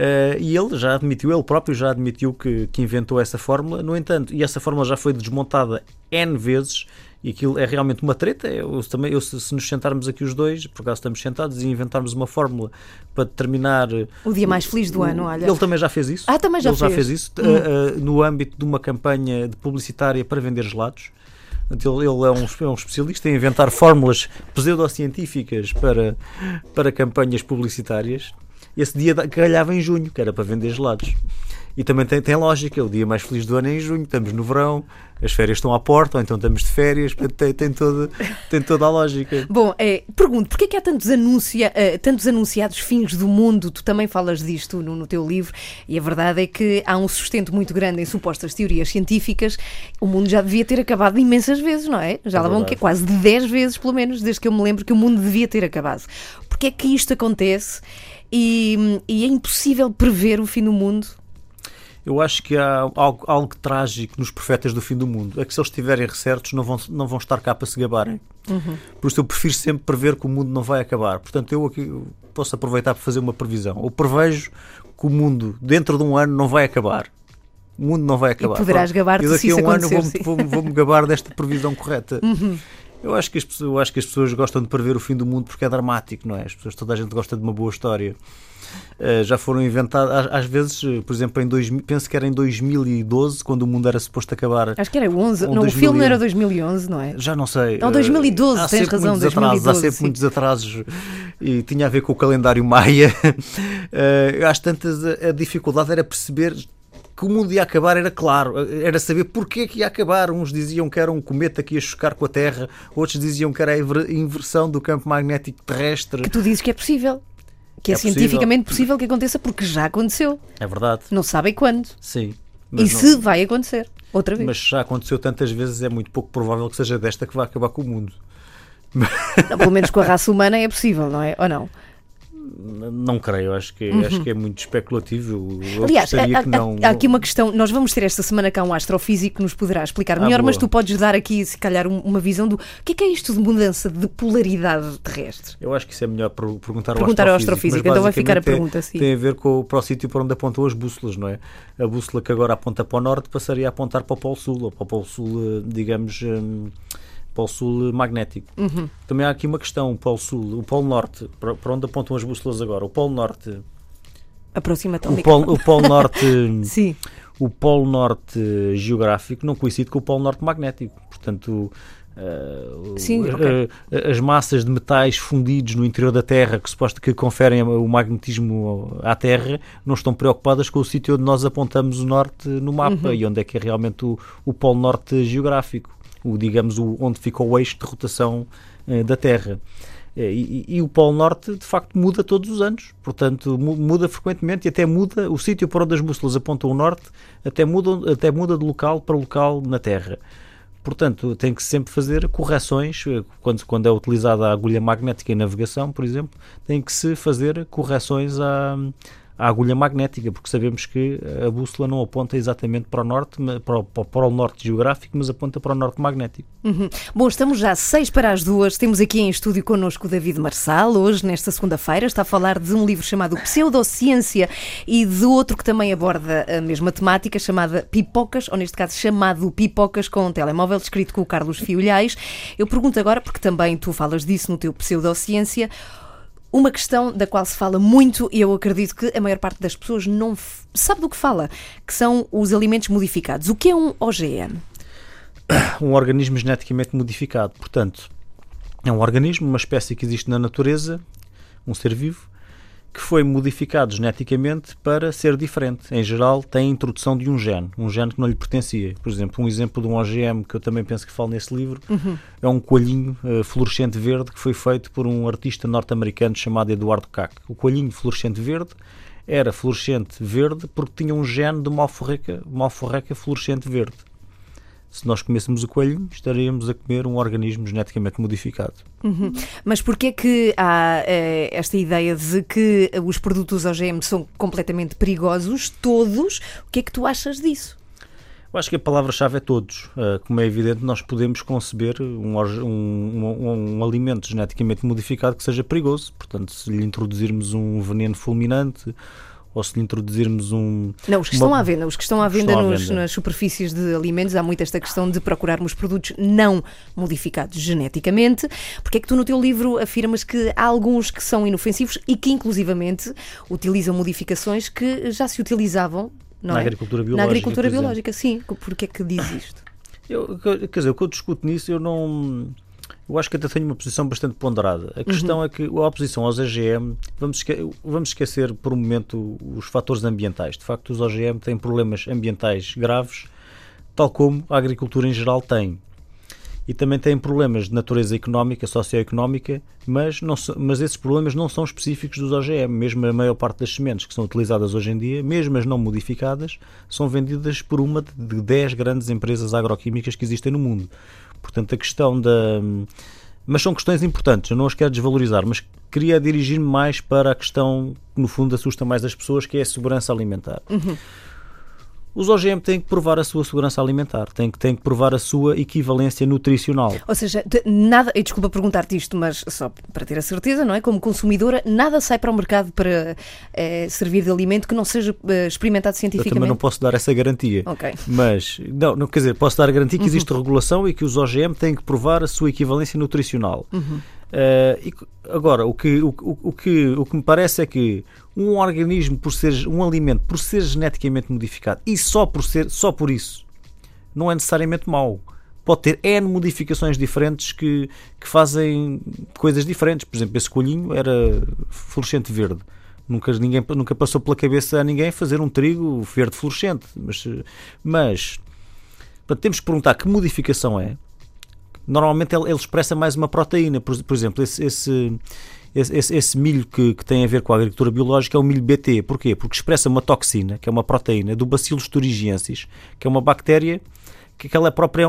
Eh, e ele já admitiu, ele próprio já admitiu que, que inventou essa fórmula, no entanto, e essa fórmula já foi desmontada N vezes, e aquilo é realmente uma treta. Eu, também, eu, se, se nos sentarmos aqui os dois, por acaso estamos sentados, e inventarmos uma fórmula para determinar. eh, O dia mais feliz do ano, olha. Ele também já fez isso. Ah, também já ele já fez. Hum. fez isso eh, eh, no âmbito de uma campanha de publicitária para vender gelados. Ele, ele é, um, é um especialista em inventar fórmulas pseudocientíficas para, para campanhas publicitárias. Esse dia calhava em junho, que era para vender gelados. E também tem, tem lógica, o dia mais feliz do ano é em junho, estamos no verão, as férias estão à porta, ou então estamos de férias, tem, tem, toda, tem toda a lógica. Bom, é, pergunto, porquê é que há tantos, anuncia, eh, tantos anunciados fins do mundo? Tu também falas disto no, no teu livro, e a verdade é que há um sustento muito grande em supostas teorias científicas. O mundo já devia ter acabado imensas vezes, não é? Já É lá vão que quase de 10 vezes, pelo menos, desde que eu me lembro que o mundo devia ter acabado. Porquê é que isto acontece e, e é impossível prever o fim do mundo? Eu acho que há algo, algo trágico nos profetas do fim do mundo. É que se eles estiverem recertos, não vão, não vão estar cá para se gabarem. Por isso eu prefiro sempre prever que o mundo não vai acabar. Portanto, eu aqui posso aproveitar para fazer uma previsão. Eu prevejo que o mundo, dentro de um ano, não vai acabar. O mundo não vai acabar. poderás Pronto. gabar-te se daqui a um ano vou-me vou-me- vou-me gabar desta previsão correta. Eu acho, que as pessoas, eu acho que as pessoas gostam de prever o fim do mundo porque é dramático, não é? As pessoas, toda a gente gosta de uma boa história. Uh, já foram inventadas, às, às vezes, uh, por exemplo, em 2000, penso que era em 2012, quando o mundo era suposto acabar. Acho que era 11, Um não, o 2000 filme não era 2011, não é? Já não sei. Não, uh, 2012, há tens razão, muitos atrasos, 2012, há sempre sim. muitos atrasos e tinha a ver com o calendário [LAUGHS] maia. Uh, eu acho tantas a dificuldade era perceber que o mundo ia acabar era claro, era saber porque é que ia acabar. Uns diziam que era um cometa que ia chocar com a Terra, outros diziam que era a inver- inversão do campo magnético terrestre. Que tu dizes que é possível. Que é, É cientificamente possível que aconteça porque já aconteceu. É verdade, Não sabem quando. sim. e Mas, se não- vai acontecer. Outra vez. mas já aconteceu tantas vezes, é muito pouco provável que seja desta que vai acabar com o mundo. Não, pelo menos com a raça humana é possível, não é? Ou não? Não creio, acho que, acho que é muito especulativo. Eu Uhum. Aliás, há, não. há aqui uma questão. Nós vamos ter esta semana cá um astrofísico que nos poderá explicar Ah, melhor, mas tu podes dar aqui, se calhar, um- uma visão do o que é, que é isto de mudança de polaridade terrestre. Eu acho que isso é melhor per- perguntar ao Perguntar ao astrofísico. astrofísico, mas então vai ficar a pergunta, sim. Tem, a ver com, o- para o sítio para onde apontam as bússolas, não é? A bússola que agora aponta para o norte passaria a apontar para o Polo Sul, ou para o Polo Sul, eh, digamos, eh, Polo Sul magnético. Também há aqui uma questão, o Polo Sul, o Polo Norte, para, onde apontam as bússolas agora? O Polo Norte, Aproxima-te ao o. Polo, o Polo Norte, [LAUGHS] Sim. o Polo Norte geográfico não coincide com o Polo Norte magnético. Portanto, o- Sim, eh, ok. eh, as massas de metais fundidos no interior da Terra que suposto que conferem o magnetismo à Terra não estão preocupadas com o sítio onde nós apontamos o norte no mapa Uhum. e onde é que é realmente o, o Polo Norte geográfico, o, digamos, o, onde fica o eixo de rotação eh, da Terra. Eh, E, e- e o Polo Norte, de facto, muda todos os anos. Portanto, mu- muda frequentemente e até muda o sítio para onde as bússolas apontam o norte, até muda, até muda de local para local na Terra. Portanto, tem que sempre fazer correções, eh, quando, quando é utilizada a agulha magnética em navegação, por exemplo, tem que se fazer correções à, à agulha magnética, porque sabemos que a bússola não aponta exatamente para o norte, para o, para o norte geográfico, mas aponta para o norte magnético. Uhum. Bom, estamos já seis para as duas. Temos aqui em estúdio connosco o David Marçal. Hoje, nesta segunda-feira, está a falar de um livro chamado Pseudociência e de outro que também aborda a mesma temática, chamada Pipocas, ou neste caso chamado Pipocas com um telemóvel, escrito com o Carlos Fiolhais. Eu pergunto agora, porque também tu falas disso no teu Pseudociência, uma questão da qual se fala muito e eu acredito que a maior parte das pessoas não sabe do que fala, que são os alimentos modificados. O que é um OGM? [COUGHS] um organismo geneticamente modificado. Portanto, é um organismo, uma espécie que existe na natureza, um ser vivo, que foi modificado geneticamente para ser diferente. Em geral, tem a introdução de um gene, um gene que não lhe pertencia. Por exemplo, um exemplo de um OGM que eu também penso que falo nesse livro é um coelhinho eh, fluorescente verde que foi feito por um artista norte-americano chamado Eduardo Cac. O coelhinho fluorescente verde era fluorescente verde porque tinha um gene de uma alforreca, uma alforreca fluorescente verde. Se nós comêssemos o coelho, estaríamos a comer um organismo geneticamente modificado. Mas porquê é que há eh, esta ideia de que os produtos OGM são completamente perigosos, todos? O que é que tu achas disso? Eu acho que a palavra-chave é todos. Uh, como é evidente, nós podemos conceber um- um- um alimento geneticamente modificado que seja perigoso. Portanto, se lhe introduzirmos um veneno fulminante ou se lhe introduzirmos um. Não, os que estão Uma- à venda, os que estão à venda, Estão à nos- venda. nas superfícies de alimentos, há muito esta questão de procurarmos produtos não modificados geneticamente. Porque é que tu no teu livro afirmas que há alguns que são inofensivos e que inclusivamente utilizam modificações que já se utilizavam não Na é? agricultura Na biológica, agricultura por exemplo. biológica, sim. Porquê é que diz isto? Eu, quer dizer, o que eu discuto nisso, eu não. Eu acho que até tenho uma posição bastante ponderada. A Uhum. questão é que a oposição aos OGM, vamos, vamos esquecer por um momento os fatores ambientais. De facto, os OGM têm problemas ambientais graves, tal como a agricultura em geral tem. E também têm problemas de natureza económica, socioeconómica, mas, não, mas esses problemas não são específicos dos OGM. Mesmo a maior parte das sementes que são utilizadas hoje em dia, mesmo as não modificadas, são vendidas por uma de 10 grandes empresas agroquímicas que existem no mundo. Portanto, a questão da. Mas são questões importantes, eu não as quero desvalorizar, mas queria dirigir-me mais para a questão que, no fundo, assusta mais as pessoas, que é a segurança alimentar. Os OGM têm que provar a sua segurança alimentar, têm que, têm que provar a sua equivalência nutricional. Ou seja, de- nada, e desculpa perguntar-te isto, mas só para ter a certeza, não é? Como consumidora, nada sai para o mercado para eh, servir de alimento que não seja eh, experimentado Eu cientificamente. também não posso dar essa garantia. Ok. Mas, não, não, quer dizer, posso dar a garantia que existe regulação e que os OGM têm que provar a sua equivalência nutricional. Eh, e, agora, o que, o, o- que, o que me parece é que um organismo, por ser um alimento, por ser geneticamente modificado e só por, ser, só por isso, não é necessariamente mau. Pode ter N modificações diferentes que, que fazem coisas diferentes. Por exemplo, esse coelhinho era fluorescente verde. Nunca, ninguém, nunca passou pela cabeça a ninguém fazer um trigo verde fluorescente. Mas, mas portanto, temos que perguntar que modificação é. Normalmente ele, ele expressa mais uma proteína. Por, por exemplo, esse, esse, esse, esse- esse milho que, que tem a ver com a agricultura biológica é o milho BT. Porquê? Porque expressa uma toxina, que é uma proteína, do Bacillus thuringiensis, que é uma bactéria que aquela própria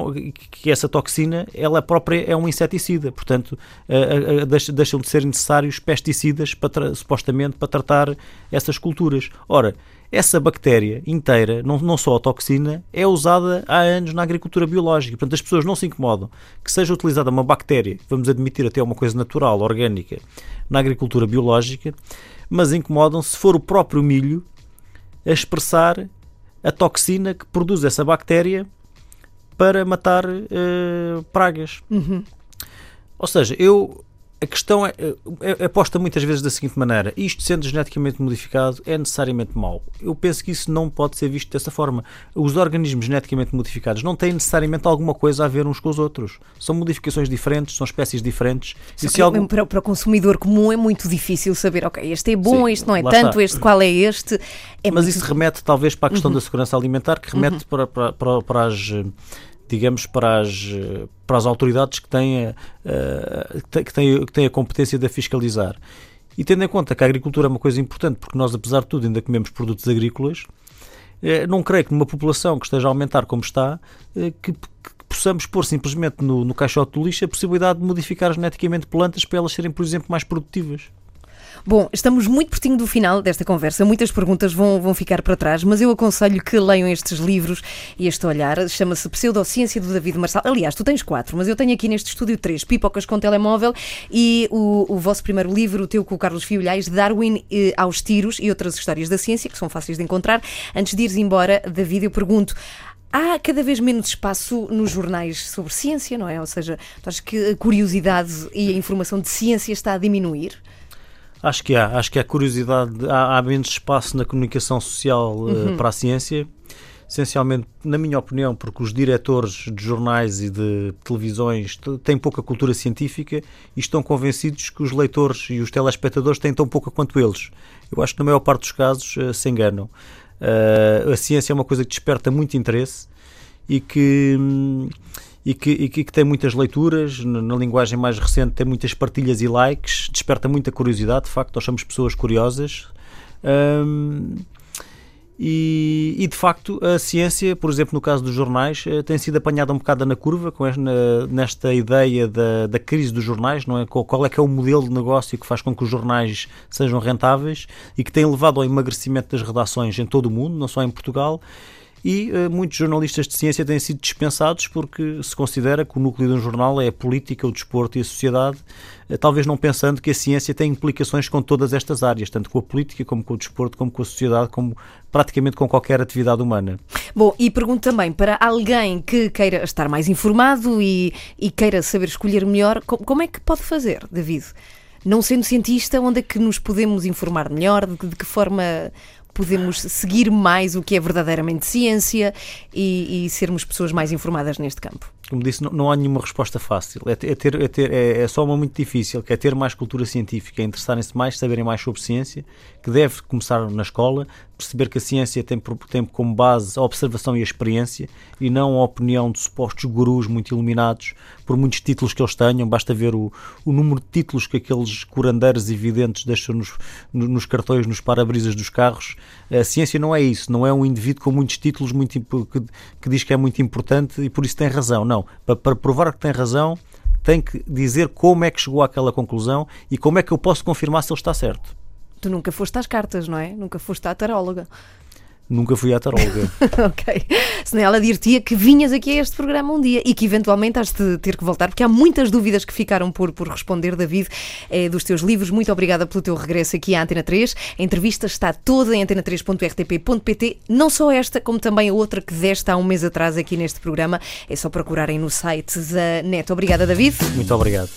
que essa toxina ela própria é um inseticida portanto eh, eh, deixa- deixam de ser necessários pesticidas para supostamente para tratar essas culturas ora essa bactéria inteira não, não só a toxina é usada há anos na agricultura biológica portanto as pessoas não se incomodam que seja utilizada uma bactéria vamos admitir até uma coisa natural orgânica na agricultura biológica mas incomodam se for o próprio milho a expressar a toxina que produz essa bactéria para matar uh, pragas. Ou seja, eu a questão é, é, é posta muitas vezes da seguinte maneira: isto sendo geneticamente modificado é necessariamente mau. Eu penso que isso não pode ser visto dessa forma. Os organismos geneticamente modificados não têm necessariamente alguma coisa a ver uns com os outros. São modificações diferentes, são espécies diferentes. e se para, para, o consumidor comum é muito difícil saber, ok, este é bom, Sim, este não é tanto, está. este qual é este. É Mas muito... isso remete talvez para a questão uhum. da segurança alimentar, que remete uhum. para, para, para, para as digamos, para as, para as autoridades que têm, a, que, têm, que têm a competência de a fiscalizar. E tendo em conta que a agricultura é uma coisa importante, porque nós, apesar de tudo, ainda comemos produtos agrícolas, eh, não creio que numa população que esteja a aumentar como está, eh, que, que possamos pôr simplesmente no, no caixote do lixo a possibilidade de modificar geneticamente plantas para elas serem, por exemplo, mais produtivas. Bom, estamos muito pertinho do final desta conversa. Muitas perguntas vão, vão ficar para trás, mas eu aconselho que leiam estes livros e este olhar. Chama-se Pseudociência do David Marçal. Aliás, tu tens quatro, mas eu tenho aqui neste estúdio três: Pipocas com Telemóvel e o, o vosso primeiro livro, o teu com o Carlos Fiolhais, Darwin eh, aos Tiros e outras histórias da ciência, que são fáceis de encontrar. Antes de ires embora, David, eu pergunto. Há cada vez menos espaço nos jornais sobre ciência, não é? Ou seja, tu achas que a curiosidade e a informação de ciência está a diminuir? Acho que há, acho que há curiosidade, há, há menos espaço na comunicação social uh, uhum. para a ciência, essencialmente, na minha opinião, porque os diretores de jornais e de televisões têm pouca cultura científica e estão convencidos que os leitores e os telespectadores têm tão pouca quanto eles. Eu acho que na maior parte dos casos uh, se enganam. Uh, a ciência é uma coisa que desperta muito interesse e que. Hum, e que, e que, tem muitas leituras, na, linguagem mais recente tem muitas partilhas e likes, desperta muita curiosidade, de facto nós somos pessoas curiosas. Um, e, e, de facto a ciência, por exemplo, no caso dos jornais, eh, tem sido apanhada um bocado na curva com esta, nesta ideia da, da crise dos jornais, não é? Qual é que é o modelo de negócio que faz com que os jornais sejam rentáveis e que tem levado ao emagrecimento das redações em todo o mundo, não só em Portugal e uh, muitos jornalistas de ciência têm sido dispensados porque se considera que o núcleo de um jornal é a política, o desporto e a sociedade, uh, talvez não pensando que a ciência tem implicações com todas estas áreas, tanto com a política, como com o desporto, como com a sociedade, como praticamente com qualquer atividade humana. Bom, e pergunto também para alguém que queira estar mais informado e, e queira saber escolher melhor, como, como é que pode fazer, David? Não sendo cientista, onde é que nos podemos informar melhor? De, de que forma podemos seguir mais o que é verdadeiramente ciência e, e sermos pessoas mais informadas neste campo? Como disse, não, não há nenhuma resposta fácil. É, é ter, é, ter, é, é, só uma muito difícil, que é ter mais cultura científica, é interessarem-se mais, saberem mais sobre ciência, que deve começar na escola, perceber que a ciência tem, tem como base a observação e a experiência e não a opinião de supostos gurus muito iluminados por muitos títulos que eles tenham. Basta ver o, o número de títulos que aqueles curandeiros evidentes deixam nos, nos cartões, nos para-brisas dos carros. A ciência não é isso, não é um indivíduo com muitos títulos muito, que, que diz que é muito importante e por isso tem razão. Não, para, para provar que tem razão, tem que dizer como é que chegou àquela conclusão e como é que eu posso confirmar se ele está certo. Tu nunca foste às cartas, não é? Nunca foste à taróloga. Nunca fui à taróloga. [LAUGHS] ok. Senão ela dir-te que vinhas aqui a este programa um dia e que eventualmente has de ter que voltar, porque há muitas dúvidas que ficaram por, por responder, David, é, dos teus livros. Muito obrigada pelo teu regresso aqui à Antena 3. A entrevista está toda em antena3.rtp.pt, não só esta, como também a outra que deste há um mês atrás aqui neste programa. É só procurarem no site da NET. Obrigada, David. Muito obrigado.